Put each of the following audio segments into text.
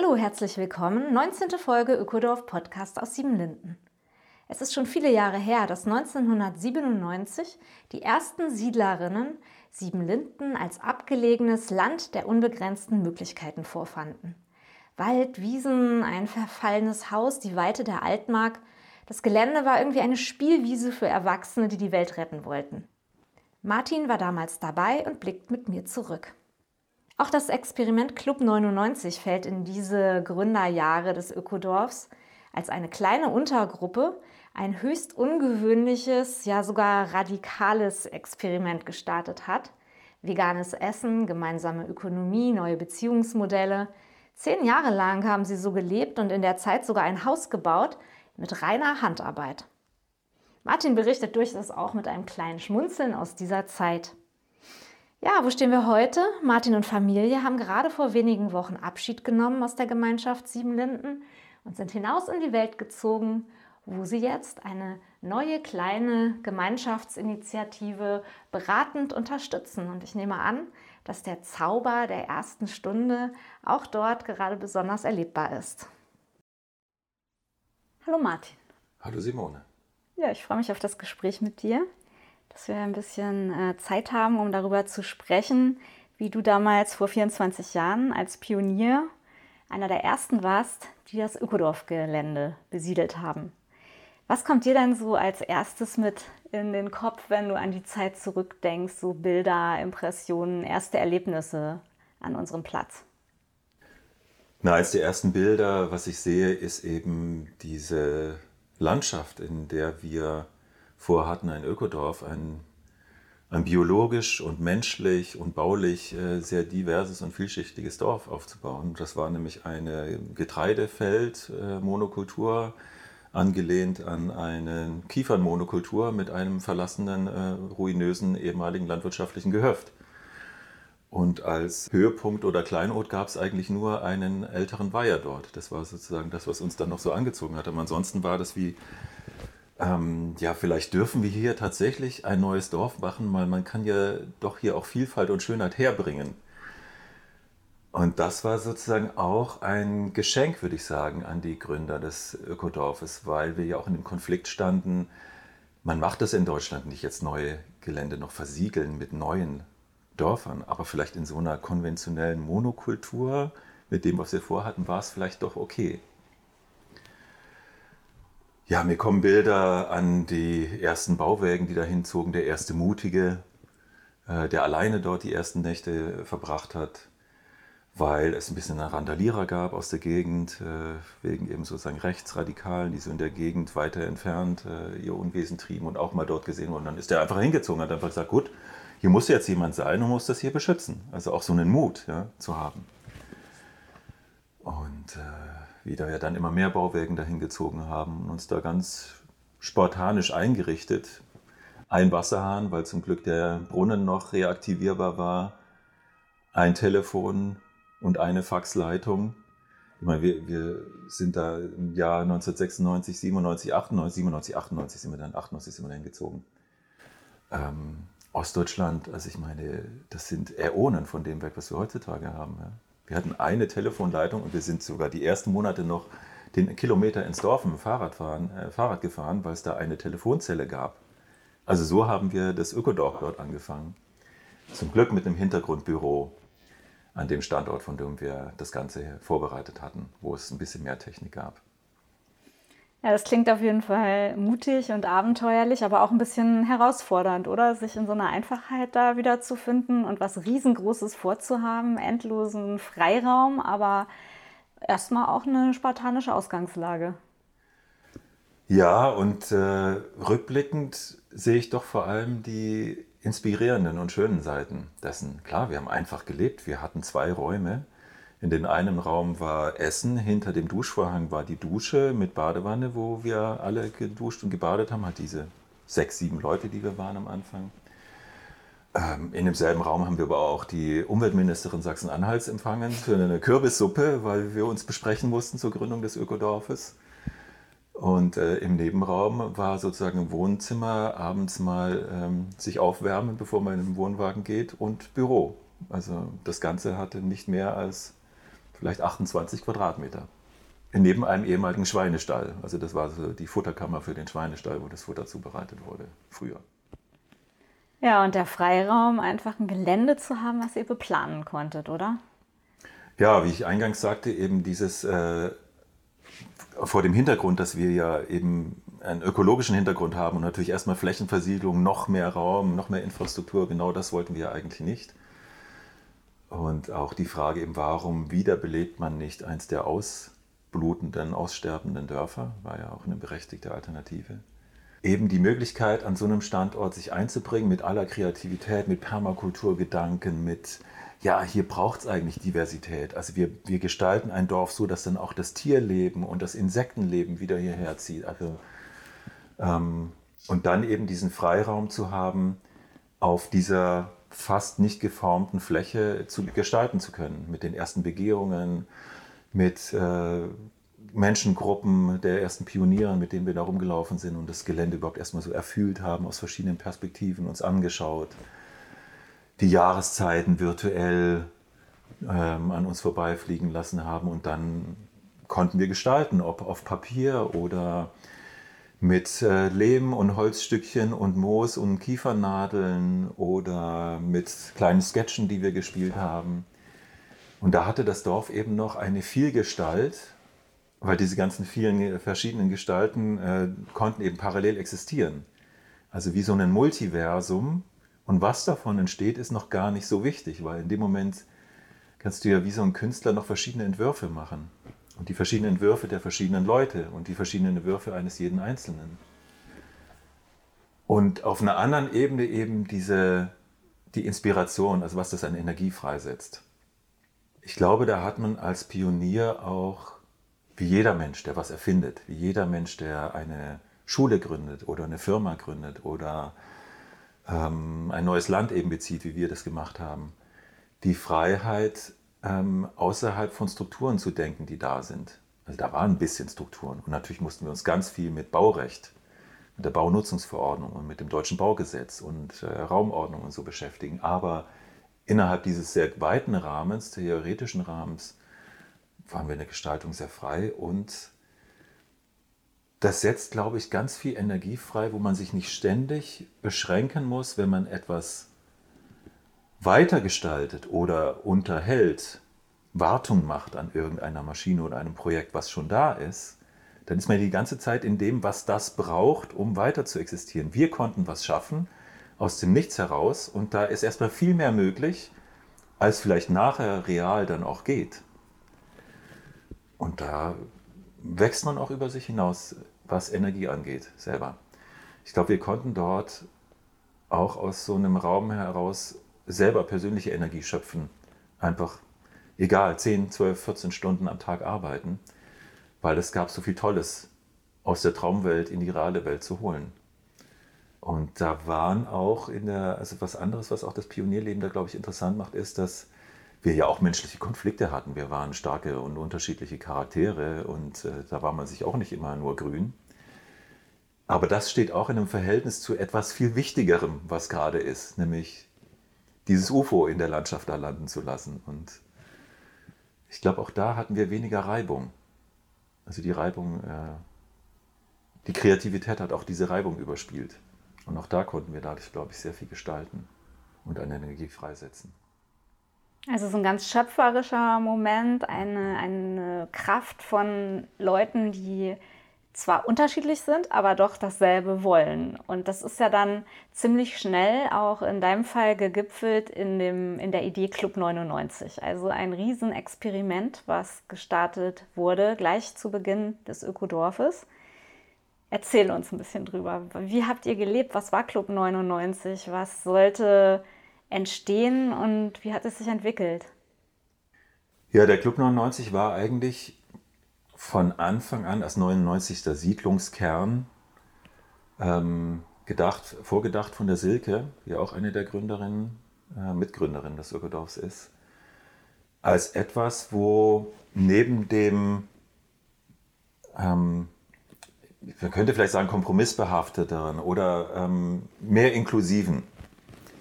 Hallo, herzlich willkommen. 19. Folge Ökodorf Podcast aus Siebenlinden. Es ist schon viele Jahre her, dass 1997 die ersten Siedlerinnen Siebenlinden als abgelegenes Land der unbegrenzten Möglichkeiten vorfanden. Wald, Wiesen, ein verfallenes Haus, die Weite der Altmark. Das Gelände war irgendwie eine Spielwiese für Erwachsene, die die Welt retten wollten. Martin war damals dabei und blickt mit mir zurück. Auch das Experiment Club 99 fällt in diese Gründerjahre des Ökodorfs als eine kleine Untergruppe ein höchst ungewöhnliches, ja sogar radikales Experiment gestartet hat. Veganes Essen, gemeinsame Ökonomie, neue Beziehungsmodelle. Zehn Jahre lang haben sie so gelebt und in der Zeit sogar ein Haus gebaut mit reiner Handarbeit. Martin berichtet durchaus auch mit einem kleinen Schmunzeln aus dieser Zeit. Ja, wo stehen wir heute? Martin und Familie haben gerade vor wenigen Wochen Abschied genommen aus der Gemeinschaft Siebenlinden und sind hinaus in die Welt gezogen wo sie jetzt eine neue kleine Gemeinschaftsinitiative beratend unterstützen. Und ich nehme an, dass der Zauber der ersten Stunde auch dort gerade besonders erlebbar ist. Hallo Martin. Hallo Simone. Ja, ich freue mich auf das Gespräch mit dir, dass wir ein bisschen äh, Zeit haben, um darüber zu sprechen, wie du damals vor 24 Jahren als Pionier einer der ersten warst, die das Ökodorf-Gelände besiedelt haben. Was kommt dir denn so als erstes mit in den Kopf, wenn du an die Zeit zurückdenkst, so Bilder, Impressionen, erste Erlebnisse an unserem Platz? Na, als die ersten Bilder, was ich sehe, ist eben diese Landschaft, in der wir vorhatten, ein Ökodorf, ein, ein biologisch und menschlich und baulich äh, sehr diverses und vielschichtiges Dorf aufzubauen. Das war nämlich eine Getreidefeld-Monokultur. Äh, angelehnt an eine Kiefernmonokultur mit einem verlassenen, äh, ruinösen ehemaligen landwirtschaftlichen Gehöft. Und als Höhepunkt oder Kleinod gab es eigentlich nur einen älteren Weiher dort. Das war sozusagen das, was uns dann noch so angezogen hat. Aber ansonsten war das wie, ähm, ja, vielleicht dürfen wir hier tatsächlich ein neues Dorf machen, weil man kann ja doch hier auch Vielfalt und Schönheit herbringen. Und das war sozusagen auch ein Geschenk, würde ich sagen, an die Gründer des Ökodorfes, weil wir ja auch in dem Konflikt standen, man macht das in Deutschland nicht jetzt neue Gelände noch versiegeln mit neuen Dörfern, aber vielleicht in so einer konventionellen Monokultur mit dem, was wir vorhatten, war es vielleicht doch okay. Ja, mir kommen Bilder an die ersten Bauwägen, die dahin zogen, der erste Mutige, äh, der alleine dort die ersten Nächte verbracht hat weil es ein bisschen Randalierer gab aus der Gegend, äh, wegen eben sozusagen Rechtsradikalen, die so in der Gegend weiter entfernt äh, ihr Unwesen trieben und auch mal dort gesehen wurden. Dann ist der einfach hingezogen, hat einfach gesagt, gut, hier muss jetzt jemand sein und muss das hier beschützen. Also auch so einen Mut ja, zu haben. Und äh, wie da ja dann immer mehr Bauwerken dahin gezogen haben und uns da ganz spartanisch eingerichtet. Ein Wasserhahn, weil zum Glück der Brunnen noch reaktivierbar war. Ein Telefon, und eine Faxleitung. Ich meine, wir, wir sind da im Jahr 1996, 97, 98, 97, 98 sind wir dann, 98 sind wir dann gezogen. Ähm, Ostdeutschland, also ich meine, das sind Äonen von dem Werk, was wir heutzutage haben. Ja. Wir hatten eine Telefonleitung und wir sind sogar die ersten Monate noch den Kilometer ins Dorf mit dem Fahrrad, fahren, äh, Fahrrad gefahren, weil es da eine Telefonzelle gab. Also so haben wir das Ökodorf dort angefangen. Zum Glück mit einem Hintergrundbüro an dem Standort, von dem wir das Ganze vorbereitet hatten, wo es ein bisschen mehr Technik gab. Ja, das klingt auf jeden Fall mutig und abenteuerlich, aber auch ein bisschen herausfordernd, oder? Sich in so einer Einfachheit da wiederzufinden und was Riesengroßes vorzuhaben, endlosen Freiraum, aber erstmal auch eine spartanische Ausgangslage. Ja, und äh, rückblickend sehe ich doch vor allem die inspirierenden und schönen Seiten dessen. Klar, wir haben einfach gelebt. Wir hatten zwei Räume. In den einen Raum war Essen, hinter dem Duschvorhang war die Dusche mit Badewanne, wo wir alle geduscht und gebadet haben. Hat diese sechs, sieben Leute, die wir waren am Anfang. Ähm, in demselben Raum haben wir aber auch die Umweltministerin Sachsen-Anhalts empfangen für eine Kürbissuppe, weil wir uns besprechen mussten zur Gründung des Ökodorfes. Und äh, im Nebenraum war sozusagen im Wohnzimmer abends mal ähm, sich aufwärmen, bevor man in den Wohnwagen geht und Büro. Also das Ganze hatte nicht mehr als vielleicht 28 Quadratmeter. Neben einem ehemaligen Schweinestall. Also das war so die Futterkammer für den Schweinestall, wo das Futter zubereitet wurde früher. Ja, und der Freiraum, einfach ein Gelände zu haben, was ihr beplanen konntet, oder? Ja, wie ich eingangs sagte, eben dieses äh, vor dem Hintergrund, dass wir ja eben einen ökologischen Hintergrund haben und natürlich erstmal Flächenversiegelung, noch mehr Raum, noch mehr Infrastruktur, genau das wollten wir eigentlich nicht. Und auch die Frage eben, warum wiederbelebt man nicht eins der ausblutenden, aussterbenden Dörfer, war ja auch eine berechtigte Alternative. Eben die Möglichkeit, an so einem Standort sich einzubringen mit aller Kreativität, mit Permakulturgedanken, mit ja, hier braucht es eigentlich Diversität. Also wir, wir gestalten ein Dorf so, dass dann auch das Tierleben und das Insektenleben wieder hierher zieht. Also, ähm, und dann eben diesen Freiraum zu haben, auf dieser fast nicht geformten Fläche zu gestalten zu können, mit den ersten Begehungen, mit äh, Menschengruppen der ersten Pioniere, mit denen wir da rumgelaufen sind und das Gelände überhaupt erstmal so erfüllt haben, aus verschiedenen Perspektiven uns angeschaut. Die Jahreszeiten virtuell ähm, an uns vorbeifliegen lassen haben und dann konnten wir gestalten, ob auf Papier oder mit äh, Lehm und Holzstückchen und Moos und Kiefernadeln oder mit kleinen Sketchen, die wir gespielt haben. Und da hatte das Dorf eben noch eine Vielgestalt, weil diese ganzen vielen verschiedenen Gestalten äh, konnten eben parallel existieren. Also wie so ein Multiversum, und was davon entsteht, ist noch gar nicht so wichtig, weil in dem Moment kannst du ja wie so ein Künstler noch verschiedene Entwürfe machen. Und die verschiedenen Entwürfe der verschiedenen Leute und die verschiedenen Entwürfe eines jeden Einzelnen. Und auf einer anderen Ebene eben diese, die Inspiration, also was das an Energie freisetzt. Ich glaube, da hat man als Pionier auch, wie jeder Mensch, der was erfindet, wie jeder Mensch, der eine Schule gründet oder eine Firma gründet oder ähm, ein neues Land eben bezieht, wie wir das gemacht haben. Die Freiheit, ähm, außerhalb von Strukturen zu denken, die da sind. Also da waren ein bisschen Strukturen. Und natürlich mussten wir uns ganz viel mit Baurecht, mit der Baunutzungsverordnung und mit dem deutschen Baugesetz und äh, Raumordnung und so beschäftigen. Aber innerhalb dieses sehr weiten Rahmens, theoretischen Rahmens, waren wir in der Gestaltung sehr frei und das setzt, glaube ich, ganz viel Energie frei, wo man sich nicht ständig beschränken muss, wenn man etwas weitergestaltet oder unterhält, Wartung macht an irgendeiner Maschine oder einem Projekt, was schon da ist, dann ist man die ganze Zeit in dem, was das braucht, um weiter zu existieren. Wir konnten was schaffen aus dem Nichts heraus und da ist erstmal viel mehr möglich, als vielleicht nachher real dann auch geht. Und da wächst man auch über sich hinaus, was Energie angeht, selber. Ich glaube, wir konnten dort auch aus so einem Raum heraus selber persönliche Energie schöpfen. Einfach, egal, 10, 12, 14 Stunden am Tag arbeiten, weil es gab so viel Tolles aus der Traumwelt in die reale Welt zu holen. Und da waren auch in der, also was anderes, was auch das Pionierleben da, glaube ich, interessant macht, ist, dass wir ja auch menschliche Konflikte hatten. Wir waren starke und unterschiedliche Charaktere und äh, da war man sich auch nicht immer nur grün. Aber das steht auch in einem Verhältnis zu etwas viel Wichtigerem, was gerade ist, nämlich dieses UFO in der Landschaft da landen zu lassen. Und ich glaube, auch da hatten wir weniger Reibung. Also die Reibung, äh, die Kreativität hat auch diese Reibung überspielt. Und auch da konnten wir dadurch, glaube ich, sehr viel gestalten und eine Energie freisetzen. Also so ein ganz schöpferischer Moment, eine, eine Kraft von Leuten, die zwar unterschiedlich sind, aber doch dasselbe wollen. Und das ist ja dann ziemlich schnell auch in deinem Fall gegipfelt in, dem, in der Idee Club 99. Also ein Riesenexperiment, was gestartet wurde gleich zu Beginn des Ökodorfes. Erzähl uns ein bisschen drüber. Wie habt ihr gelebt? Was war Club 99? Was sollte entstehen und wie hat es sich entwickelt? Ja, der Club 99 war eigentlich von Anfang an als 99. Siedlungskern ähm, gedacht, vorgedacht von der Silke, die auch eine der Gründerinnen, äh, Mitgründerinnen des Ökodorfs ist, als etwas, wo neben dem ähm, man könnte vielleicht sagen, kompromissbehafteteren oder ähm, mehr inklusiven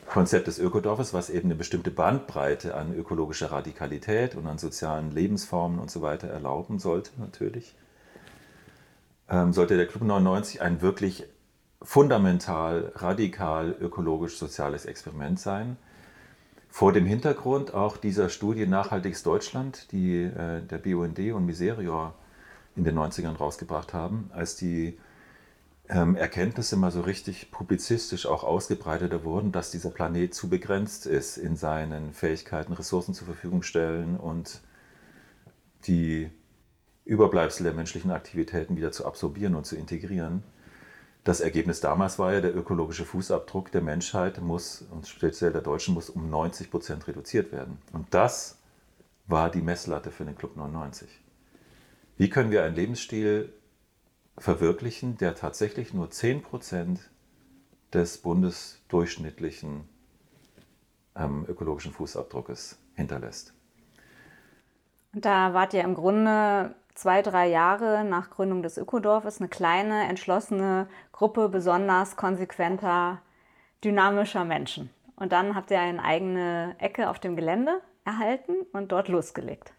Konzept des Ökodorfes, was eben eine bestimmte Bandbreite an ökologischer Radikalität und an sozialen Lebensformen und so weiter erlauben sollte, natürlich, ähm, sollte der Club 99 ein wirklich fundamental, radikal ökologisch-soziales Experiment sein. Vor dem Hintergrund auch dieser Studie Nachhaltiges Deutschland, die äh, der BUND und Miserior in den 90ern rausgebracht haben, als die Erkenntnisse mal so richtig publizistisch auch ausgebreiteter wurden, dass dieser Planet zu begrenzt ist in seinen Fähigkeiten, Ressourcen zur Verfügung stellen und die Überbleibsel der menschlichen Aktivitäten wieder zu absorbieren und zu integrieren. Das Ergebnis damals war ja, der ökologische Fußabdruck der Menschheit muss, und speziell der Deutschen, muss um 90 Prozent reduziert werden. Und das war die Messlatte für den Club 99. Wie können wir einen Lebensstil verwirklichen, der tatsächlich nur 10% des bundesdurchschnittlichen ähm, ökologischen Fußabdruckes hinterlässt? Da wart ihr im Grunde zwei, drei Jahre nach Gründung des Ökodorfes eine kleine, entschlossene Gruppe besonders konsequenter, dynamischer Menschen. Und dann habt ihr eine eigene Ecke auf dem Gelände erhalten und dort losgelegt.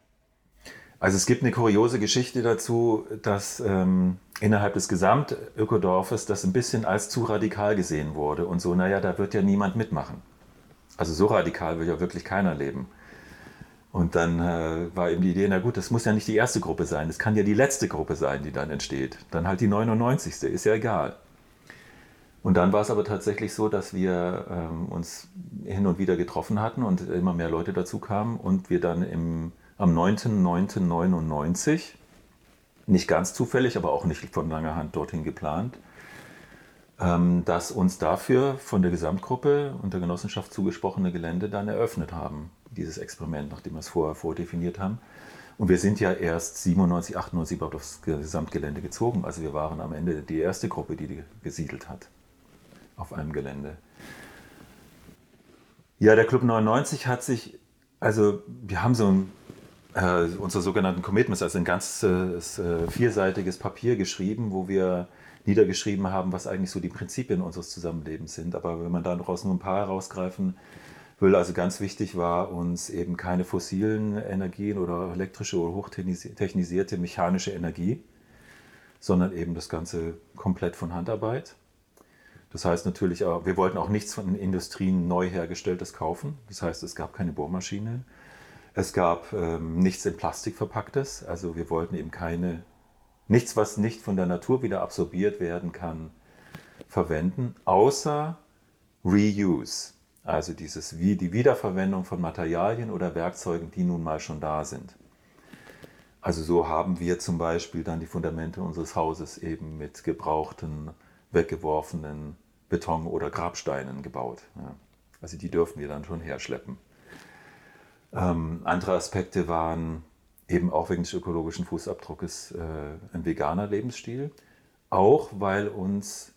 Also es gibt eine kuriose Geschichte dazu, dass ähm, innerhalb des Gesamtökodorfes das ein bisschen als zu radikal gesehen wurde und so, naja, da wird ja niemand mitmachen. Also so radikal will ja wirklich keiner leben. Und dann äh, war eben die Idee, na gut, das muss ja nicht die erste Gruppe sein, es kann ja die letzte Gruppe sein, die dann entsteht. Dann halt die 99. ist ja egal. Und dann war es aber tatsächlich so, dass wir ähm, uns hin und wieder getroffen hatten und immer mehr Leute dazu kamen und wir dann im am 9.9.99, nicht ganz zufällig, aber auch nicht von langer Hand dorthin geplant, ähm, dass uns dafür von der Gesamtgruppe und der Genossenschaft zugesprochene Gelände dann eröffnet haben, dieses Experiment, nachdem wir es vorher vordefiniert haben. Und wir sind ja erst 97, 98 überhaupt aufs Gesamtgelände gezogen. Also wir waren am Ende die erste Gruppe, die gesiedelt hat auf einem Gelände. Ja, der Club 99 hat sich, also wir haben so ein äh, unsere sogenannten Commitments, also ein ganzes äh, vierseitiges Papier geschrieben, wo wir niedergeschrieben haben, was eigentlich so die Prinzipien unseres Zusammenlebens sind. Aber wenn man daraus nur ein paar herausgreifen will, also ganz wichtig war uns eben keine fossilen Energien oder elektrische oder hochtechnisierte mechanische Energie, sondern eben das Ganze komplett von Handarbeit. Das heißt natürlich, wir wollten auch nichts von Industrien neu hergestelltes kaufen. Das heißt, es gab keine Bohrmaschine, es gab ähm, nichts in Plastik verpacktes, also wir wollten eben keine, nichts, was nicht von der Natur wieder absorbiert werden kann, verwenden, außer Reuse, also dieses, die Wiederverwendung von Materialien oder Werkzeugen, die nun mal schon da sind. Also so haben wir zum Beispiel dann die Fundamente unseres Hauses eben mit gebrauchten, weggeworfenen Beton- oder Grabsteinen gebaut. Also die dürfen wir dann schon herschleppen. Ähm, andere Aspekte waren eben auch wegen des ökologischen Fußabdruckes äh, ein veganer Lebensstil, auch weil uns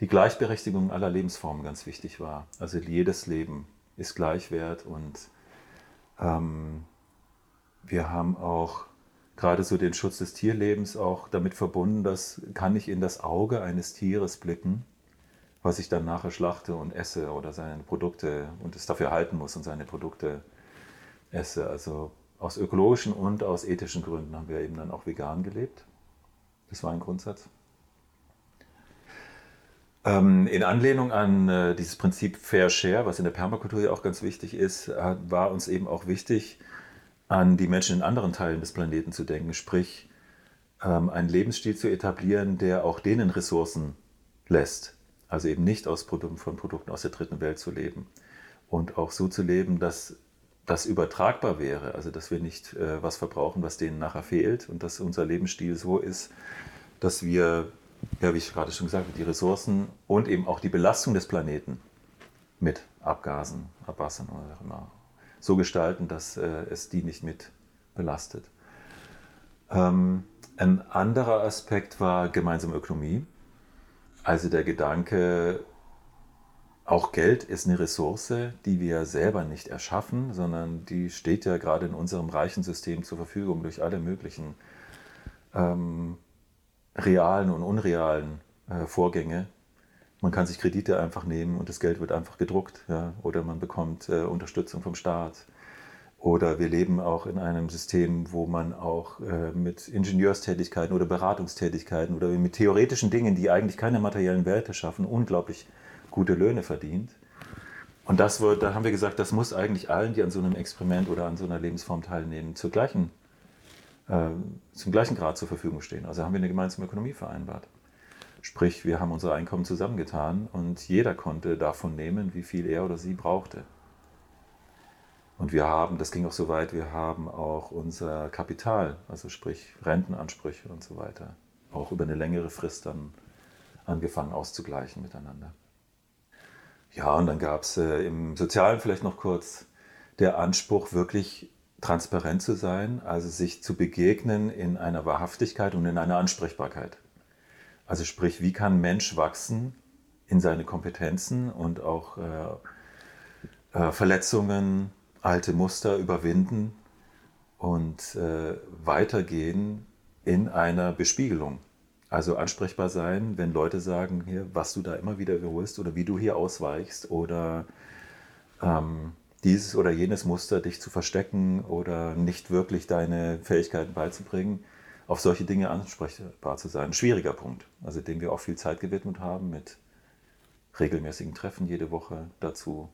die Gleichberechtigung aller Lebensformen ganz wichtig war. Also jedes Leben ist gleichwert und ähm, wir haben auch gerade so den Schutz des Tierlebens auch damit verbunden, dass kann ich in das Auge eines Tieres blicken, was ich dann nachher schlachte und esse oder seine Produkte und es dafür halten muss und seine Produkte esse. Also aus ökologischen und aus ethischen Gründen haben wir eben dann auch vegan gelebt. Das war ein Grundsatz. Ähm, in Anlehnung an äh, dieses Prinzip Fair Share, was in der Permakultur ja auch ganz wichtig ist, war uns eben auch wichtig, an die Menschen in anderen Teilen des Planeten zu denken, sprich ähm, einen Lebensstil zu etablieren, der auch denen Ressourcen lässt. Also eben nicht aus Produkten, von Produkten aus der dritten Welt zu leben. Und auch so zu leben, dass das übertragbar wäre, also dass wir nicht äh, was verbrauchen, was denen nachher fehlt und dass unser Lebensstil so ist, dass wir ja, wie ich gerade schon gesagt habe, die Ressourcen und eben auch die Belastung des Planeten mit Abgasen, Abwassern oder immer so gestalten, dass äh, es die nicht mit belastet. Ähm, ein anderer Aspekt war gemeinsame Ökonomie. Also der Gedanke, auch Geld ist eine Ressource, die wir selber nicht erschaffen, sondern die steht ja gerade in unserem reichen System zur Verfügung durch alle möglichen ähm, realen und unrealen äh, Vorgänge. Man kann sich Kredite einfach nehmen und das Geld wird einfach gedruckt. Ja? Oder man bekommt äh, Unterstützung vom Staat. Oder wir leben auch in einem System, wo man auch äh, mit Ingenieurstätigkeiten oder Beratungstätigkeiten oder mit theoretischen Dingen, die eigentlich keine materiellen Werte schaffen, unglaublich gute Löhne verdient. Und das wird, da haben wir gesagt, das muss eigentlich allen, die an so einem Experiment oder an so einer Lebensform teilnehmen, zur gleichen, äh, zum gleichen Grad zur Verfügung stehen. Also haben wir eine gemeinsame Ökonomie vereinbart. Sprich, wir haben unsere Einkommen zusammengetan und jeder konnte davon nehmen, wie viel er oder sie brauchte. Und wir haben, das ging auch so weit, wir haben auch unser Kapital, also sprich Rentenansprüche und so weiter, auch über eine längere Frist dann angefangen auszugleichen miteinander. Ja, und dann gab es äh, im Sozialen vielleicht noch kurz der Anspruch, wirklich transparent zu sein, also sich zu begegnen in einer Wahrhaftigkeit und in einer Ansprechbarkeit. Also sprich, wie kann Mensch wachsen in seine Kompetenzen und auch äh, äh, Verletzungen, alte Muster überwinden und äh, weitergehen in einer Bespiegelung. Also ansprechbar sein, wenn Leute sagen, hier, was du da immer wieder wiederholst oder wie du hier ausweichst oder ähm, dieses oder jenes Muster dich zu verstecken oder nicht wirklich deine Fähigkeiten beizubringen, auf solche Dinge ansprechbar zu sein. Ein schwieriger Punkt, also dem wir auch viel Zeit gewidmet haben mit regelmäßigen Treffen jede Woche dazu,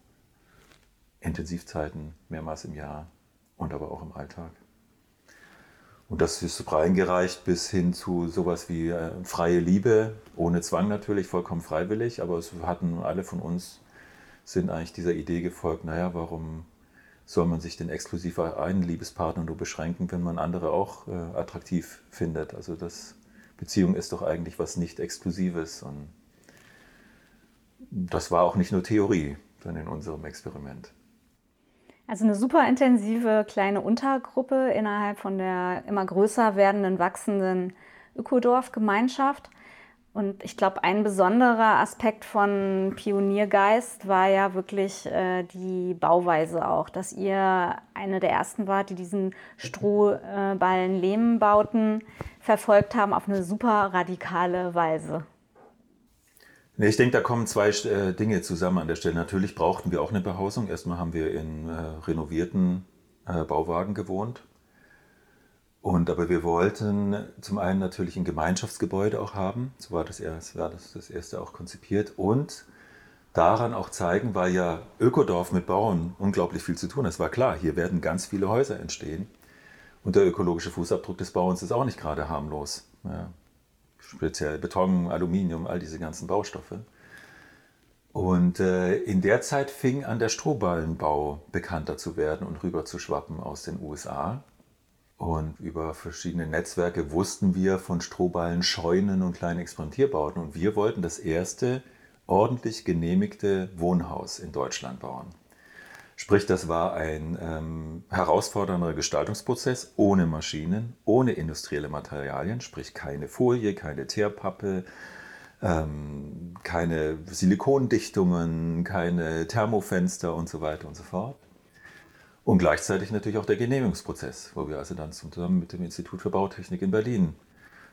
Intensivzeiten mehrmals im Jahr und aber auch im Alltag. Und das ist reingereicht bis hin zu sowas wie äh, freie Liebe, ohne Zwang natürlich, vollkommen freiwillig, aber es hatten alle von uns, sind eigentlich dieser Idee gefolgt, naja, warum soll man sich denn exklusiv auf einen Liebespartner nur beschränken, wenn man andere auch äh, attraktiv findet? Also das Beziehung ist doch eigentlich was nicht Exklusives und das war auch nicht nur Theorie dann in unserem Experiment. Also eine super intensive kleine Untergruppe innerhalb von der immer größer werdenden, wachsenden Ökodorf-Gemeinschaft. Und ich glaube, ein besonderer Aspekt von Pioniergeist war ja wirklich äh, die Bauweise auch, dass ihr eine der ersten wart, die diesen Strohballen-Lehmbauten verfolgt haben auf eine super radikale Weise. Ich denke, da kommen zwei äh, Dinge zusammen an der Stelle. Natürlich brauchten wir auch eine Behausung. Erstmal haben wir in äh, renovierten äh, Bauwagen gewohnt. Und aber wir wollten zum einen natürlich ein Gemeinschaftsgebäude auch haben. So war das, erst, war das, das erste auch konzipiert. Und daran auch zeigen, weil ja Ökodorf mit Bauen unglaublich viel zu tun hat. Es war klar, hier werden ganz viele Häuser entstehen. Und der ökologische Fußabdruck des Bauens ist auch nicht gerade harmlos. Ja speziell Beton, Aluminium, all diese ganzen Baustoffe. Und äh, in der Zeit fing an der Strohballenbau bekannter zu werden und rüber zu schwappen aus den USA. Und über verschiedene Netzwerke wussten wir von Strohballen, Scheunen und kleinen Experimentierbauten. Und wir wollten das erste ordentlich genehmigte Wohnhaus in Deutschland bauen. Sprich, das war ein ähm, herausfordernder Gestaltungsprozess ohne Maschinen, ohne industrielle Materialien, sprich keine Folie, keine Teerpappe, ähm, keine Silikondichtungen, keine Thermofenster und so weiter und so fort. Und gleichzeitig natürlich auch der Genehmigungsprozess, wo wir also dann zusammen mit dem Institut für Bautechnik in Berlin,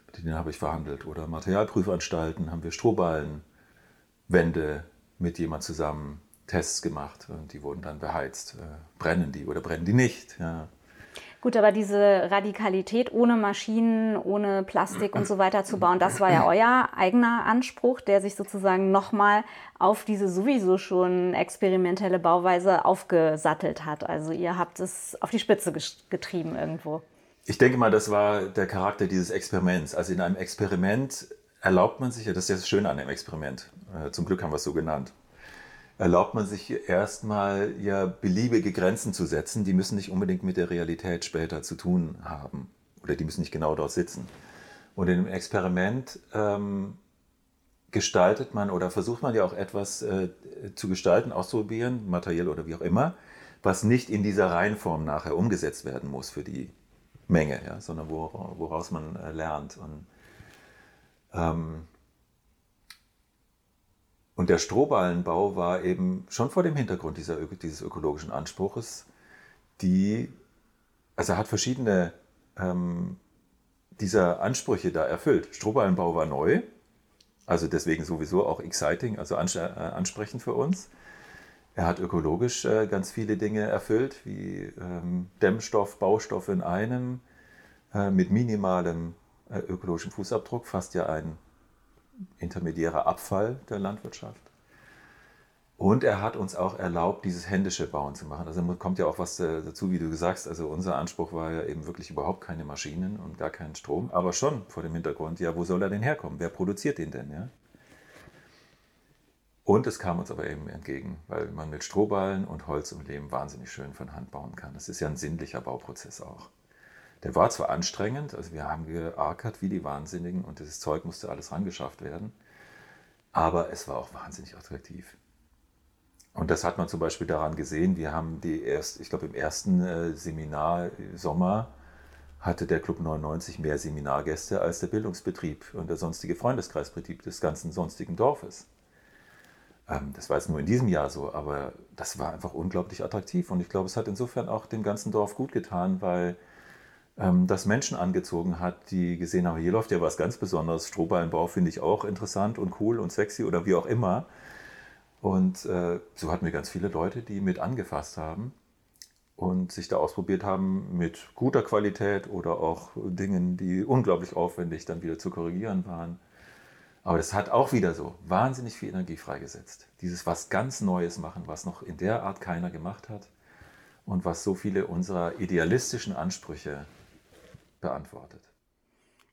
mit denen habe ich verhandelt, oder Materialprüfanstalten, haben wir Strohballen, Wände mit jemand zusammen Tests gemacht und die wurden dann beheizt. Äh, brennen die oder brennen die nicht? Ja. Gut, aber diese Radikalität ohne Maschinen, ohne Plastik und so weiter zu bauen, das war ja euer eigener Anspruch, der sich sozusagen nochmal auf diese sowieso schon experimentelle Bauweise aufgesattelt hat. Also ihr habt es auf die Spitze getrieben irgendwo. Ich denke mal, das war der Charakter dieses Experiments. Also in einem Experiment erlaubt man sich, ja, das ist ja das Schöne an dem Experiment, äh, zum Glück haben wir es so genannt, erlaubt man sich erstmal ja beliebige Grenzen zu setzen, die müssen nicht unbedingt mit der Realität später zu tun haben oder die müssen nicht genau dort sitzen. Und im Experiment ähm, gestaltet man oder versucht man ja auch etwas äh, zu gestalten, auszuprobieren, materiell oder wie auch immer, was nicht in dieser Reihenform nachher umgesetzt werden muss für die Menge, ja, sondern woraus man äh, lernt. Und, ähm, und der Strohballenbau war eben schon vor dem Hintergrund dieser, dieses ökologischen Anspruches, die, also hat verschiedene ähm, dieser Ansprüche da erfüllt. Strohballenbau war neu, also deswegen sowieso auch exciting, also äh, ansprechend für uns. Er hat ökologisch äh, ganz viele Dinge erfüllt, wie ähm, Dämmstoff, Baustoff in einem, äh, mit minimalem äh, ökologischem Fußabdruck, fast ja ein intermediärer Abfall der Landwirtschaft. Und er hat uns auch erlaubt, dieses händische Bauen zu machen. Also kommt ja auch was äh, dazu, wie du sagst. Also unser Anspruch war ja eben wirklich überhaupt keine Maschinen und gar keinen Strom, aber schon vor dem Hintergrund, ja, wo soll er denn herkommen? Wer produziert den denn? Ja? Und es kam uns aber eben entgegen, weil man mit Strohballen und Holz und Lehm wahnsinnig schön von Hand bauen kann. Das ist ja ein sinnlicher Bauprozess auch. Der war zwar anstrengend, also wir haben geackert wie die Wahnsinnigen und dieses Zeug musste alles rangeschafft werden, aber es war auch wahnsinnig attraktiv. Und das hat man zum Beispiel daran gesehen, wir haben die erst, ich glaube im ersten äh, Seminar Sommer hatte der Club 99 mehr Seminargäste als der Bildungsbetrieb und der sonstige Freundeskreisbetrieb des ganzen sonstigen Dorfes. Ähm, das war jetzt nur in diesem Jahr so, aber das war einfach unglaublich attraktiv. Und ich glaube, es hat insofern auch dem ganzen Dorf gut getan, weil ähm, das Menschen angezogen hat, die gesehen haben, hier läuft ja was ganz Besonderes. Strohballenbau finde ich auch interessant und cool und sexy oder wie auch immer. Und äh, so hatten wir ganz viele Leute, die mit angefasst haben und sich da ausprobiert haben mit guter Qualität oder auch Dingen, die unglaublich aufwendig dann wieder zu korrigieren waren. Aber das hat auch wieder so wahnsinnig viel Energie freigesetzt. Dieses was ganz Neues machen, was noch in der Art keiner gemacht hat und was so viele unserer idealistischen Ansprüche beantwortet.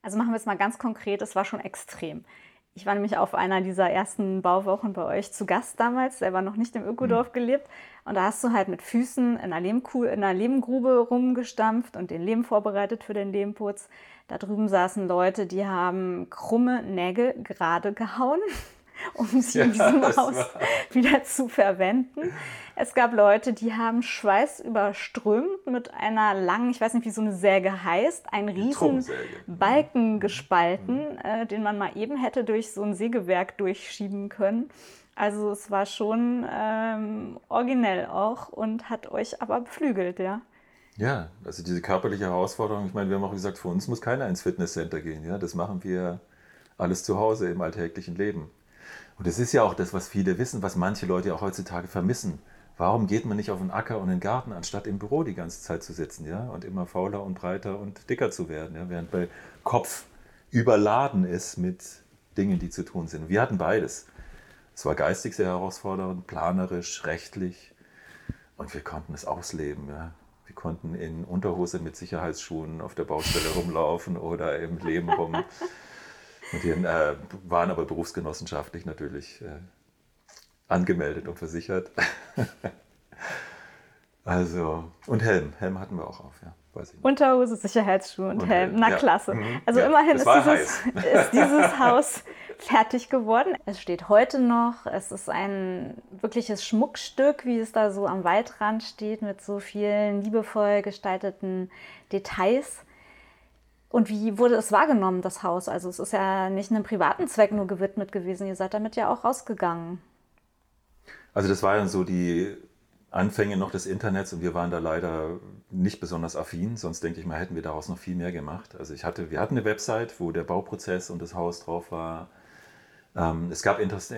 Also machen wir es mal ganz konkret, es war schon extrem. Ich war nämlich auf einer dieser ersten Bauwochen bei euch zu Gast damals, selber noch nicht im Ökodorf mhm. gelebt. Und da hast du halt mit Füßen in einer, Lehmkuh, in einer Lehmgrube rumgestampft und den Lehm vorbereitet für den Lehmputz. Da drüben saßen Leute, die haben krumme Nägel gerade gehauen, um sie ja, in diesem Haus wieder zu verwenden. Es gab Leute, die haben Schweiß überströmt mit einer langen, ich weiß nicht, wie so eine Säge heißt, einen riesen Balken gespalten, mhm. äh, den man mal eben hätte durch so ein Sägewerk durchschieben können. Also es war schon ähm, originell auch und hat euch aber beflügelt, ja. Ja, also diese körperliche Herausforderung, ich meine, wir haben auch gesagt, für uns muss keiner ins Fitnesscenter gehen. Ja? Das machen wir alles zu Hause im alltäglichen Leben. Und das ist ja auch das, was viele wissen, was manche Leute auch heutzutage vermissen. Warum geht man nicht auf den Acker und den Garten, anstatt im Büro die ganze Zeit zu sitzen ja? und immer fauler und breiter und dicker zu werden, ja? während bei Kopf überladen ist mit Dingen, die zu tun sind. Wir hatten beides. Es war geistig sehr herausfordernd, planerisch, rechtlich und wir konnten es ausleben. Ja? Wir konnten in Unterhose mit Sicherheitsschuhen auf der Baustelle rumlaufen oder im Leben rum. Und die äh, waren aber berufsgenossenschaftlich natürlich äh, angemeldet und versichert. also, und Helm. Helm hatten wir auch auf, ja. Unterhose, Sicherheitsschuhe und, und Helm. Na ja. klasse. Mhm. Also ja, immerhin ist dieses, ist dieses, Haus fertig geworden. Es steht heute noch. Es ist ein wirkliches Schmuckstück, wie es da so am Waldrand steht, mit so vielen liebevoll gestalteten Details. Und wie wurde es wahrgenommen, das Haus? Also es ist ja nicht einem privaten Zweck nur gewidmet gewesen. Ihr seid damit ja auch rausgegangen. Also das war ja so die Anfänge noch des Internets und wir waren da leider nicht besonders affin, sonst denke ich mal, hätten wir daraus noch viel mehr gemacht. Also ich hatte, wir hatten eine Website, wo der Bauprozess und das Haus drauf war. Ähm, es gab Interesse,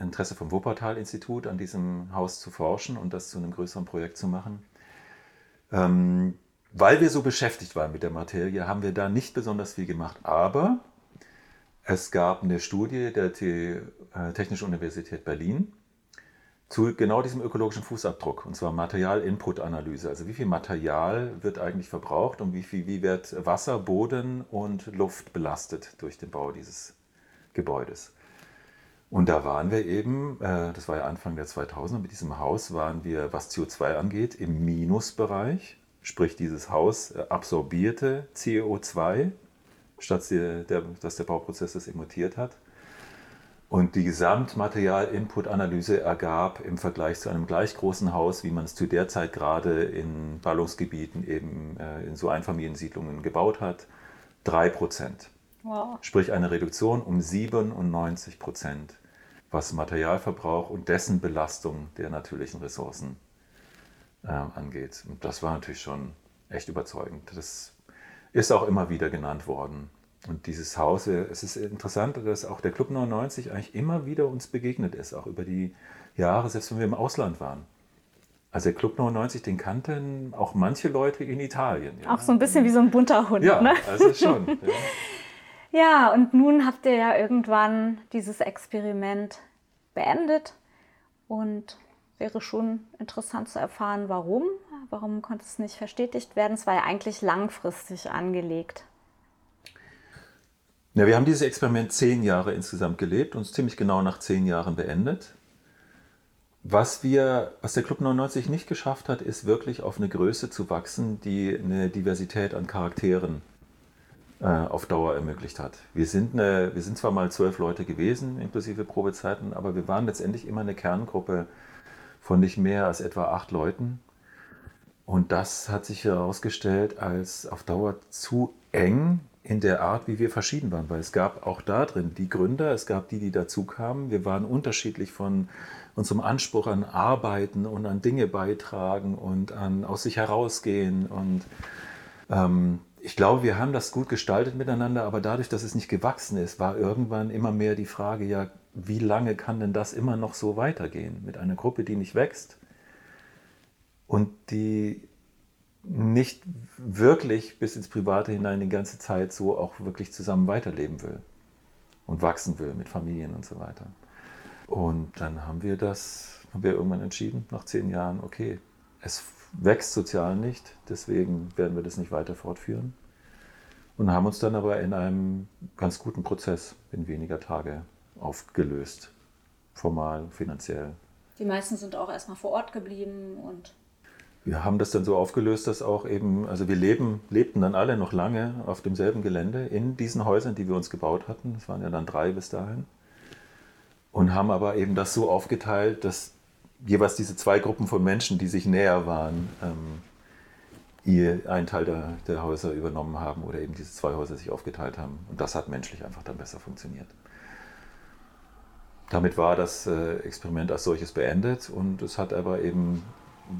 Interesse vom Wuppertal-Institut an diesem Haus zu forschen und das zu einem größeren Projekt zu machen. Weil wir so beschäftigt waren mit der Materie, haben wir da nicht besonders viel gemacht. Aber es gab eine Studie der äh, Technischen Universität Berlin, zu genau diesem ökologischen Fußabdruck, und zwar Material-Input-Analyse. Also wie viel Material wird eigentlich verbraucht und wie, viel, wie wird Wasser, Boden und Luft belastet durch den Bau dieses Gebäudes. Und da waren wir eben, äh, das war ja Anfang der 2000er, mit diesem Haus waren wir, was CO2 angeht, im Minusbereich. Sprich, dieses Haus äh, absorbierte CO2, statt der, dass der Bauprozess es emittiert hat. Und die Gesamtmaterial-Input-Analyse ergab im Vergleich zu einem gleich großen Haus, wie man es zu der Zeit gerade in Ballungsgebieten eben äh, in so Einfamiliensiedlungen gebaut hat, 3 Prozent. Wow. Sprich eine Reduktion um 97 Prozent, was Materialverbrauch und dessen Belastung der natürlichen Ressourcen äh, angeht. Und das war natürlich schon echt überzeugend. Das ist auch immer wieder genannt worden. Und dieses Haus, es ist interessant, dass auch der Club 99 eigentlich immer wieder uns begegnet ist, auch über die Jahre, selbst wenn wir im Ausland waren. Also der Club 99, den kannten auch manche Leute in Italien. Ja. Auch so ein bisschen wie so ein bunter Hund. Ja, ne? also schon. Ja. ja, und nun habt ihr ja irgendwann dieses Experiment beendet und wäre schon interessant zu erfahren, warum. Warum konnte es nicht verstetigt werden? Es war ja eigentlich langfristig angelegt. Ja, wir haben dieses Experiment zehn Jahre insgesamt gelebt und ziemlich genau nach zehn Jahren beendet. Was, wir, was der Club 99 nicht geschafft hat, ist wirklich auf eine Größe zu wachsen, die eine Diversität an Charakteren äh, auf Dauer ermöglicht hat. Wir sind, eine, wir sind zwar mal zwölf Leute gewesen, inklusive Probezeiten, aber wir waren letztendlich immer eine Kerngruppe von nicht mehr als etwa acht Leuten. Und das hat sich herausgestellt als auf Dauer zu eng in der Art, wie wir verschieden waren, weil es gab auch da drin die Gründer, es gab die, die dazu kamen. Wir waren unterschiedlich von unserem Anspruch an Arbeiten und an Dinge beitragen und an aus sich herausgehen. Und ähm, ich glaube, wir haben das gut gestaltet miteinander, aber dadurch, dass es nicht gewachsen ist, war irgendwann immer mehr die Frage, ja, wie lange kann denn das immer noch so weitergehen mit einer Gruppe, die nicht wächst und die nicht wirklich bis ins Private hinein die ganze Zeit so auch wirklich zusammen weiterleben will und wachsen will mit Familien und so weiter. Und dann haben wir das, haben wir irgendwann entschieden, nach zehn Jahren, okay, es wächst sozial nicht, deswegen werden wir das nicht weiter fortführen. Und haben uns dann aber in einem ganz guten Prozess in weniger Tage aufgelöst, formal, finanziell. Die meisten sind auch erstmal vor Ort geblieben und wir haben das dann so aufgelöst, dass auch eben, also wir leben, lebten dann alle noch lange auf demselben Gelände in diesen Häusern, die wir uns gebaut hatten. Es waren ja dann drei bis dahin. Und haben aber eben das so aufgeteilt, dass jeweils diese zwei Gruppen von Menschen, die sich näher waren, ähm, ihr einen Teil der, der Häuser übernommen haben oder eben diese zwei Häuser sich aufgeteilt haben. Und das hat menschlich einfach dann besser funktioniert. Damit war das äh, Experiment als solches beendet und es hat aber eben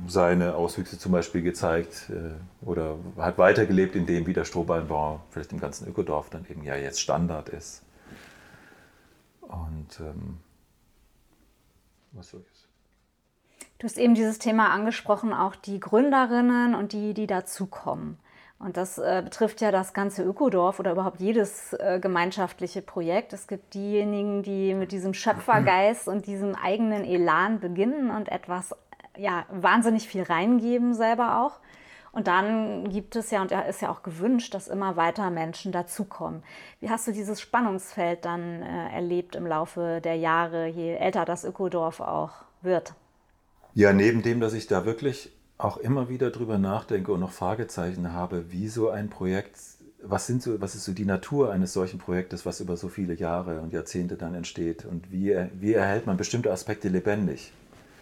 seine Auswüchse zum Beispiel gezeigt äh, oder hat weitergelebt in dem, wie der Strohballenbau vielleicht im ganzen Ökodorf dann eben ja jetzt Standard ist. Und ähm, was solches. Du hast eben dieses Thema angesprochen, auch die Gründerinnen und die, die dazukommen. Und das äh, betrifft ja das ganze Ökodorf oder überhaupt jedes äh, gemeinschaftliche Projekt. Es gibt diejenigen, die mit diesem Schöpfergeist und diesem eigenen Elan beginnen und etwas ja, wahnsinnig viel reingeben selber auch. Und dann gibt es ja, und ist ja auch gewünscht, dass immer weiter Menschen dazukommen. Wie hast du dieses Spannungsfeld dann äh, erlebt im Laufe der Jahre, je älter das Ökodorf auch wird? Ja, neben dem, dass ich da wirklich auch immer wieder drüber nachdenke und noch Fragezeichen habe, wie so ein Projekt, was, sind so, was ist so die Natur eines solchen Projektes, was über so viele Jahre und Jahrzehnte dann entsteht und wie, wie erhält man bestimmte Aspekte lebendig?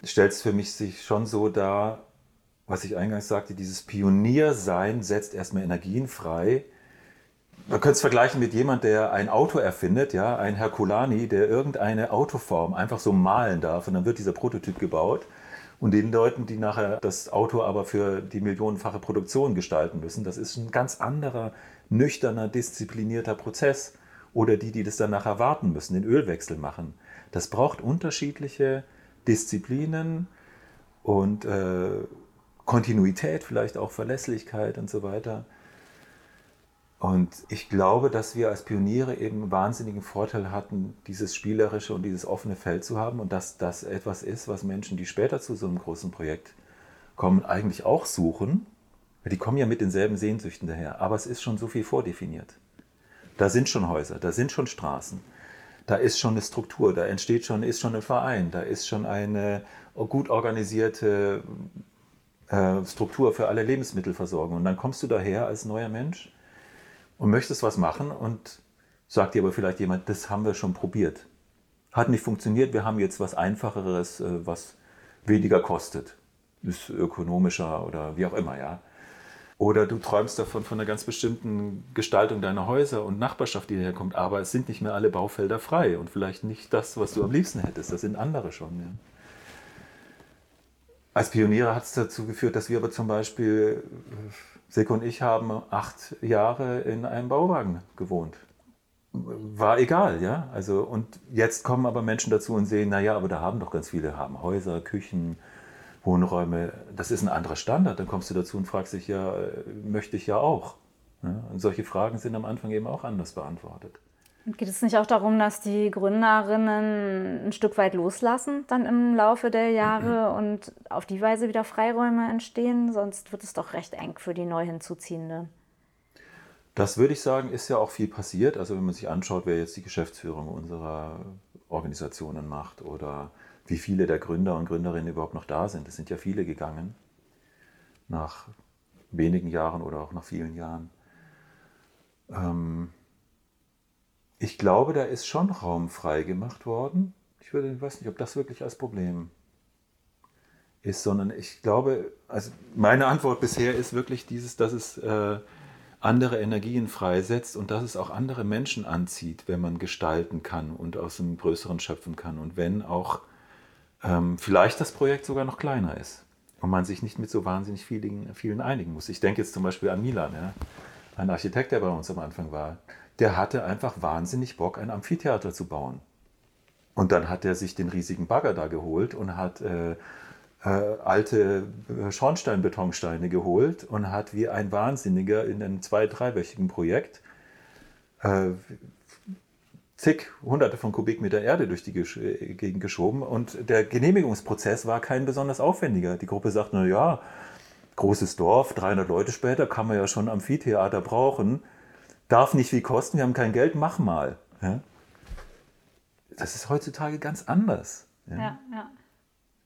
stellt es für mich sich schon so dar, was ich eingangs sagte, dieses Pioniersein setzt erstmal Energien frei. Man könnte es vergleichen mit jemand, der ein Auto erfindet, ja, ein Herculani, der irgendeine Autoform einfach so malen darf und dann wird dieser Prototyp gebaut. Und den Leuten, die nachher das Auto aber für die millionenfache Produktion gestalten müssen, das ist ein ganz anderer, nüchterner, disziplinierter Prozess. Oder die, die das dann nachher warten müssen, den Ölwechsel machen. Das braucht unterschiedliche Disziplinen und äh, Kontinuität, vielleicht auch Verlässlichkeit und so weiter. Und ich glaube, dass wir als Pioniere eben einen wahnsinnigen Vorteil hatten, dieses spielerische und dieses offene Feld zu haben und dass das etwas ist, was Menschen, die später zu so einem großen Projekt kommen, eigentlich auch suchen. Die kommen ja mit denselben Sehnsüchten daher, aber es ist schon so viel vordefiniert. Da sind schon Häuser, da sind schon Straßen, da ist schon eine Struktur, da entsteht schon, ist schon ein Verein, da ist schon eine gut organisierte äh, Struktur für alle Lebensmittelversorgung. Und dann kommst du daher als neuer Mensch und möchtest was machen und sagt dir aber vielleicht jemand, das haben wir schon probiert. hat nicht funktioniert, wir haben jetzt was Einfacheres, äh, was weniger kostet. Ist ökonomischer oder wie auch immer, ja. Oder du träumst davon von einer ganz bestimmten Gestaltung deiner Häuser und Nachbarschaft, die daherkommt, aber es sind nicht mehr alle Baufelder frei und vielleicht nicht das, was du am liebsten hättest. Das sind andere schon. Ja. Als Pioniere hat es dazu geführt, dass wir aber zum Beispiel, Seko und ich haben acht Jahre in einem Bauwagen gewohnt. War egal, ja. Also, und jetzt kommen aber Menschen dazu und sehen, naja, aber da haben doch ganz viele, haben Häuser, Küchen, Wohnräume, das ist ein anderer Standard. Dann kommst du dazu und fragst dich ja, möchte ich ja auch. Und solche Fragen sind am Anfang eben auch anders beantwortet. Und geht es nicht auch darum, dass die Gründerinnen ein Stück weit loslassen dann im Laufe der Jahre mhm. und auf die Weise wieder Freiräume entstehen? Sonst wird es doch recht eng für die neu hinzuziehenden. Das würde ich sagen, ist ja auch viel passiert. Also wenn man sich anschaut, wer jetzt die Geschäftsführung unserer Organisationen macht oder wie viele der Gründer und Gründerinnen überhaupt noch da sind. Es sind ja viele gegangen, nach wenigen Jahren oder auch nach vielen Jahren. Ähm ich glaube, da ist schon Raum frei gemacht worden. Ich würde, weiß nicht, ob das wirklich als Problem ist, sondern ich glaube, also meine Antwort bisher ist wirklich dieses, dass es äh, andere Energien freisetzt und dass es auch andere Menschen anzieht, wenn man gestalten kann und aus dem Größeren schöpfen kann und wenn auch ähm, vielleicht das Projekt sogar noch kleiner ist und man sich nicht mit so wahnsinnig vielen, vielen einigen muss. Ich denke jetzt zum Beispiel an Milan, ja? ein Architekt, der bei uns am Anfang war. Der hatte einfach wahnsinnig Bock, ein Amphitheater zu bauen. Und dann hat er sich den riesigen Bagger da geholt und hat äh, äh, alte äh, Schornsteinbetonsteine geholt und hat wie ein Wahnsinniger in einem zwei-, dreiwöchigen Projekt äh, zig hunderte von Kubikmeter Erde durch die äh, Gegend geschoben und der Genehmigungsprozess war kein besonders aufwendiger. Die Gruppe sagt, na ja, großes Dorf, 300 Leute später, kann man ja schon Amphitheater brauchen, darf nicht viel kosten, wir haben kein Geld, mach mal. Ja? Das ist heutzutage ganz anders. Ja? Ja, ja.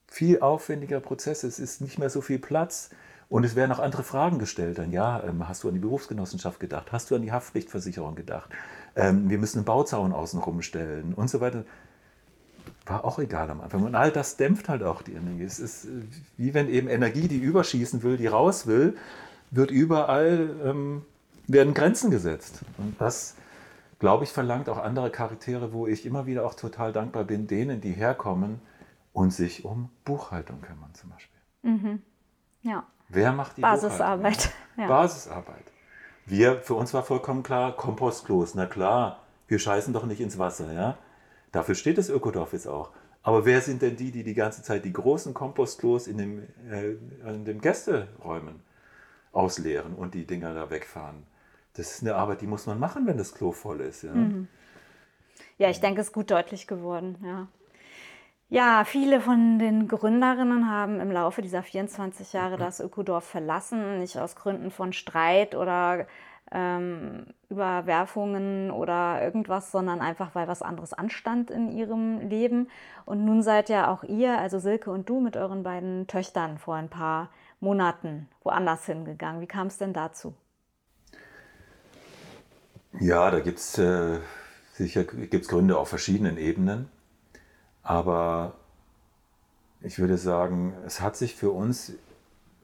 Viel aufwendiger Prozess, es ist nicht mehr so viel Platz. Und es werden auch andere Fragen gestellt. Dann, ja, ähm, hast du an die Berufsgenossenschaft gedacht? Hast du an die Haftpflichtversicherung gedacht? Ähm, wir müssen einen Bauzaun außenrum stellen und so weiter. War auch egal am Anfang. Und all das dämpft halt auch die Energie. Es ist äh, wie wenn eben Energie, die überschießen will, die raus will, wird überall, ähm, werden Grenzen gesetzt. Und das, glaube ich, verlangt auch andere Charaktere, wo ich immer wieder auch total dankbar bin, denen, die herkommen und sich um Buchhaltung kümmern zum Beispiel. Mhm. Ja. Wer macht die Basisarbeit? Ja. Basisarbeit. Wir, für uns war vollkommen klar, Kompostklos, na klar, wir scheißen doch nicht ins Wasser, ja. Dafür steht das Ökodorf jetzt auch. Aber wer sind denn die, die die ganze Zeit die großen Kompostklos in dem, äh, in dem Gästeräumen ausleeren und die Dinger da wegfahren? Das ist eine Arbeit, die muss man machen, wenn das Klo voll ist. Ja, mhm. ja ich denke, es ist gut deutlich geworden. Ja. Ja, viele von den Gründerinnen haben im Laufe dieser 24 Jahre mhm. das Ökodorf verlassen, nicht aus Gründen von Streit oder ähm, Überwerfungen oder irgendwas, sondern einfach, weil was anderes anstand in ihrem Leben. Und nun seid ja auch ihr, also Silke und du, mit euren beiden Töchtern vor ein paar Monaten woanders hingegangen. Wie kam es denn dazu? Ja, da gibt es äh, sicher gibt's Gründe auf verschiedenen Ebenen. Aber ich würde sagen, es hat sich für uns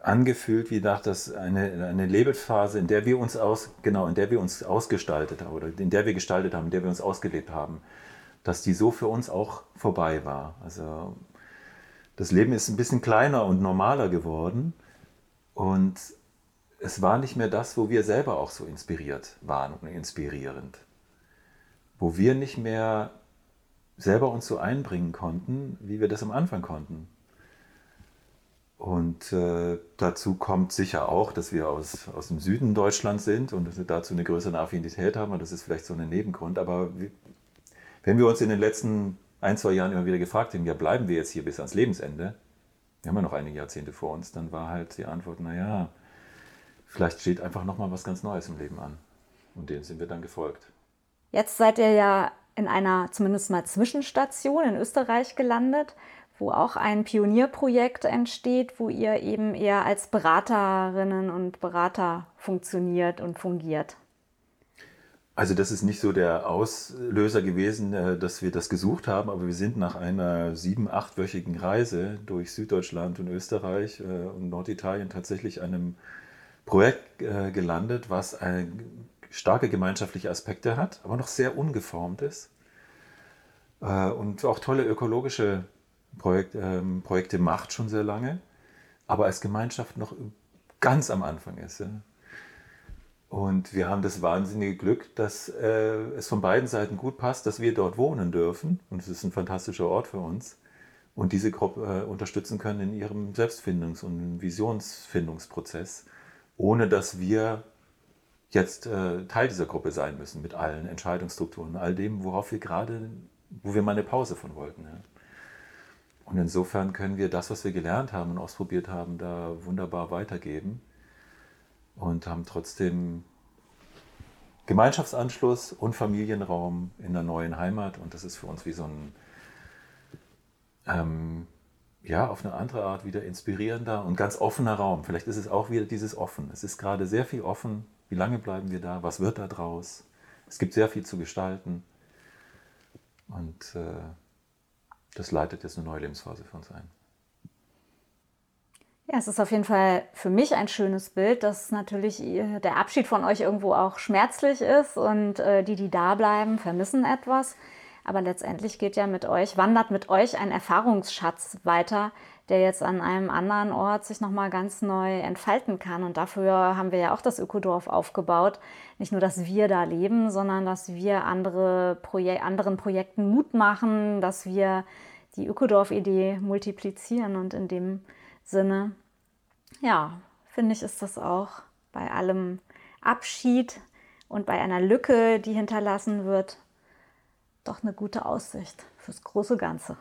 angefühlt wie nach das eine, eine Lebensphase, in der wir uns aus, genau, in der wir uns ausgestaltet haben oder in der wir gestaltet haben, in der wir uns ausgelebt haben, dass die so für uns auch vorbei war. Also das Leben ist ein bisschen kleiner und normaler geworden und es war nicht mehr das, wo wir selber auch so inspiriert waren und inspirierend. Wo wir nicht mehr selber uns so einbringen konnten, wie wir das am Anfang konnten. Und äh, dazu kommt sicher auch, dass wir aus, aus dem Süden Deutschlands sind und dass wir dazu eine größere Affinität haben. Und das ist vielleicht so ein Nebengrund. Aber wenn wir uns in den letzten ein, zwei Jahren immer wieder gefragt haben, ja, bleiben wir jetzt hier bis ans Lebensende? Wir haben ja noch einige Jahrzehnte vor uns. Dann war halt die Antwort, naja, vielleicht steht einfach nochmal was ganz Neues im Leben an. Und dem sind wir dann gefolgt. Jetzt seid ihr ja in einer zumindest mal Zwischenstation in Österreich gelandet, wo auch ein Pionierprojekt entsteht, wo ihr eben eher als Beraterinnen und Berater funktioniert und fungiert. Also das ist nicht so der Auslöser gewesen, äh, dass wir das gesucht haben, aber wir sind nach einer sieben-, achtwöchigen Reise durch Süddeutschland und Österreich äh, und Norditalien tatsächlich einem Projekt äh, gelandet, was starke gemeinschaftliche Aspekte hat, aber noch sehr ungeformt ist und auch tolle ökologische Projekt, ähm, Projekte macht schon sehr lange, aber als Gemeinschaft noch ganz am Anfang ist. Und wir haben das wahnsinnige Glück, dass äh, es von beiden Seiten gut passt, dass wir dort wohnen dürfen. Und es ist ein fantastischer Ort für uns. Und diese Gruppe äh, unterstützen können in ihrem Selbstfindungs- und Visionsfindungsprozess, ohne dass wir jetzt äh, Teil dieser Gruppe sein müssen mit allen Entscheidungsstrukturen, all dem, worauf wir gerade, wo wir mal eine Pause von wollten. Ja. Und insofern können wir das, was wir gelernt haben und ausprobiert haben, da wunderbar weitergeben und haben trotzdem Gemeinschaftsanschluss und Familienraum in der neuen Heimat. Und das ist für uns wie so ein, ähm, ja, auf eine andere Art wieder inspirierender und ganz offener Raum. Vielleicht ist es auch wieder dieses Offen. Es ist gerade sehr viel offen. Wie lange bleiben wir da? Was wird da draus? Es gibt sehr viel zu gestalten. Und äh, das leitet jetzt eine neue Lebensphase für uns ein. Ja, es ist auf jeden Fall für mich ein schönes Bild, dass natürlich der Abschied von euch irgendwo auch schmerzlich ist und äh, die, die da bleiben, vermissen etwas. Aber letztendlich geht ja mit euch, wandert mit euch ein Erfahrungsschatz weiter, der jetzt an einem anderen Ort sich nochmal ganz neu entfalten kann. Und dafür haben wir ja auch das Ökodorf aufgebaut. Nicht nur, dass wir da leben, sondern dass wir andere Projek anderen Projekten Mut machen, dass wir die Ökodorf-Idee multiplizieren und in dem Sinne ja, finde ich, ist das auch bei allem Abschied und bei einer Lücke, die hinterlassen wird, doch eine gute Aussicht fürs große Ganze.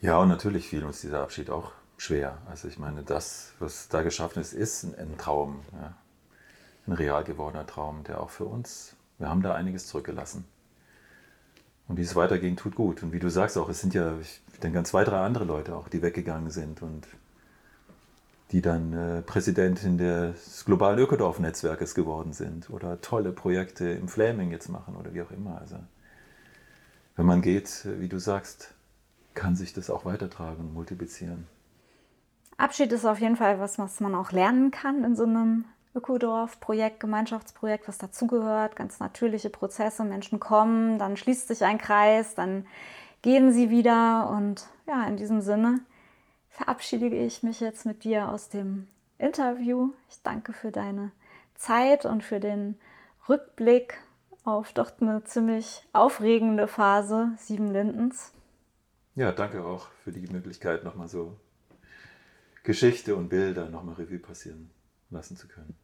Ja, und natürlich fiel uns dieser Abschied auch schwer. Also ich meine, das, was da geschaffen ist, ist ein, Traum, ja. ein real gewordener Traum, der auch für uns, wir haben da einiges zurückgelassen. Und wie es weiterging, tut gut. Und wie du sagst auch, es sind ja, ich denke an zwei, drei andere Leute auch, die weggegangen sind und die dann äh, Präsidentin des globalen Ökodorf-Netzwerkes geworden sind oder tolle Projekte im Flaming jetzt machen oder wie auch immer. Also wenn man geht, wie du sagst, kann sich das auch weitertragen und multiplizieren. Abschied ist auf jeden Fall was, was man auch lernen kann in so einem Ökodorf-Projekt, Gemeinschaftsprojekt, was dazugehört. Ganz natürliche Prozesse. Menschen kommen, dann schließt sich ein Kreis, dann gehen sie wieder. Und ja, in diesem Sinne verabschiede ich mich jetzt mit dir aus dem Interview. Ich danke für deine Zeit und für den Rückblick auf doch eine ziemlich aufregende Phase Sieben Lindens. Ja, danke auch für die Möglichkeit, nochmal so Geschichte und Bilder nochmal Revue passieren lassen zu können.